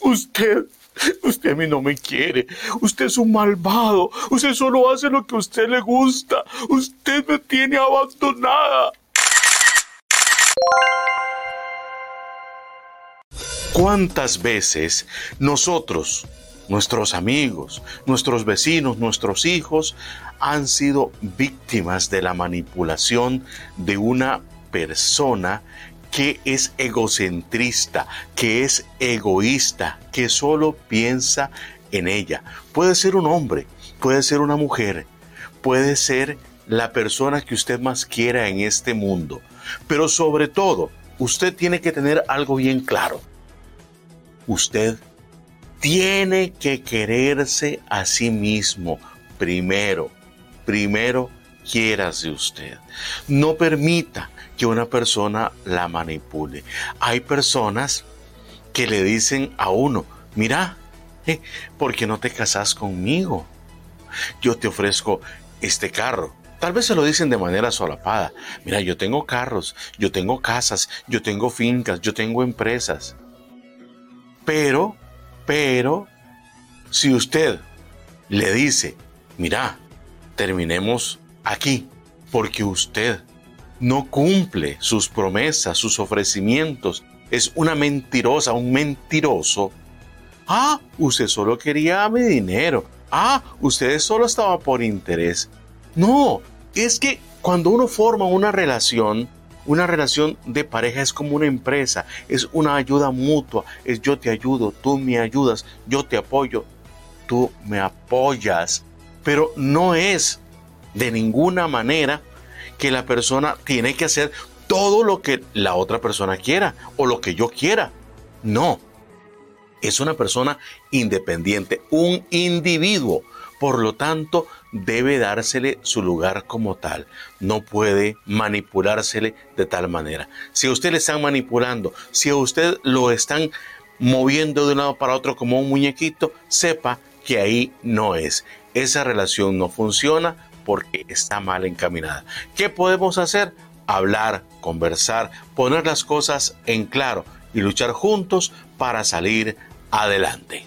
Usted, usted a mí no me quiere. Usted es un malvado. Usted solo hace lo que a usted le gusta. Usted me tiene abandonada. ¿Cuántas veces nosotros, nuestros amigos, nuestros vecinos, nuestros hijos, han sido víctimas de la manipulación de una persona que es egocentrista, que es egoísta, que solo piensa en ella. Puede ser un hombre, puede ser una mujer, puede ser la persona que usted más quiera en este mundo. Pero sobre todo, usted tiene que tener algo bien claro. Usted tiene que quererse a sí mismo primero. Primero, quiérase usted. No permita que una persona la manipule. Hay personas que le dicen a uno, mira, eh, ¿por qué no te casas conmigo? Yo te ofrezco este carro. Tal vez se lo dicen de manera solapada. Mira, yo tengo carros, yo tengo casas, yo tengo fincas, yo tengo empresas. Pero, pero, si usted le dice, mira, terminemos aquí, porque usted no cumple sus promesas, sus ofrecimientos, es una mentirosa, un mentiroso. Ah, usted solo quería mi dinero. Ah, usted solo estaba por interés. No, es que cuando uno forma una relación, una relación de pareja es como una empresa, es una ayuda mutua, es yo te ayudo, tú me ayudas, yo te apoyo, tú me apoyas, pero no es de ninguna manera que la persona tiene que hacer todo lo que la otra persona quiera o lo que yo quiera. No. Es una persona independiente, un individuo. Por lo tanto, debe dársele su lugar como tal. No puede manipulársele de tal manera. Si a usted le están manipulando, si a usted lo están moviendo de un lado para otro como un muñequito, sepa que ahí no es. Esa relación no funciona, porque está mal encaminada. ¿Qué podemos hacer? Hablar, conversar, poner las cosas en claro y luchar juntos para salir adelante.